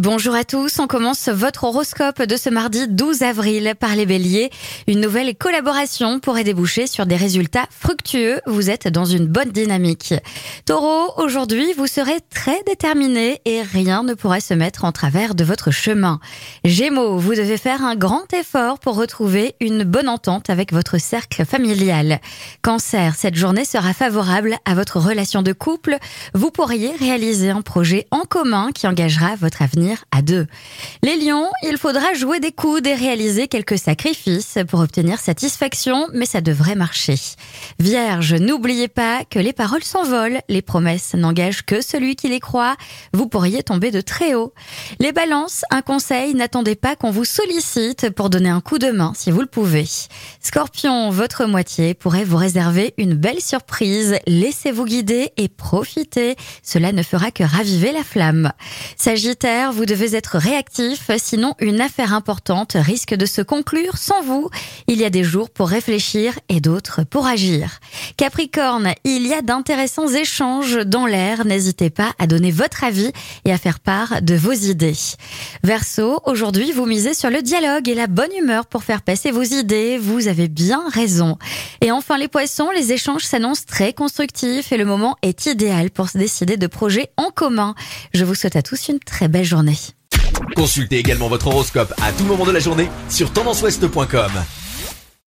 Bonjour à tous, on commence votre horoscope de ce mardi 12 avril par les béliers. Une nouvelle collaboration pourrait déboucher sur des résultats fructueux, vous êtes dans une bonne dynamique. Taureau, aujourd'hui vous serez très déterminé et rien ne pourra se mettre en travers de votre chemin. Gémeaux, vous devez faire un grand effort pour retrouver une bonne entente avec votre cercle familial. Cancer, cette journée sera favorable à votre relation de couple, vous pourriez réaliser un projet en commun qui engagera votre avenir à deux. Les lions, il faudra jouer des coudes et réaliser quelques sacrifices pour obtenir satisfaction, mais ça devrait marcher. Vierge, n'oubliez pas que les paroles s'envolent, les promesses n'engagent que celui qui les croit, vous pourriez tomber de très haut. Les balances, un conseil, n'attendez pas qu'on vous sollicite pour donner un coup de main si vous le pouvez. Scorpion, votre moitié pourrait vous réserver une belle surprise, laissez-vous guider et profitez, cela ne fera que raviver la flamme. Sagittaire, vous devez être réactif, sinon une affaire importante risque de se conclure sans vous. Il y a des jours pour réfléchir et d'autres pour agir. Capricorne, il y a d'intéressants échanges dans l'air, n'hésitez pas à donner votre avis et à faire part de vos idées. Verseau, aujourd'hui vous misez sur le dialogue et la bonne humeur pour faire passer vos idées, vous avez bien raison. Et enfin les poissons, les échanges s'annoncent très constructifs et le moment est idéal pour se décider de projets en commun. Je vous souhaite à tous une très belle Consultez également votre horoscope à tout moment de la journée sur tendanceouest.com.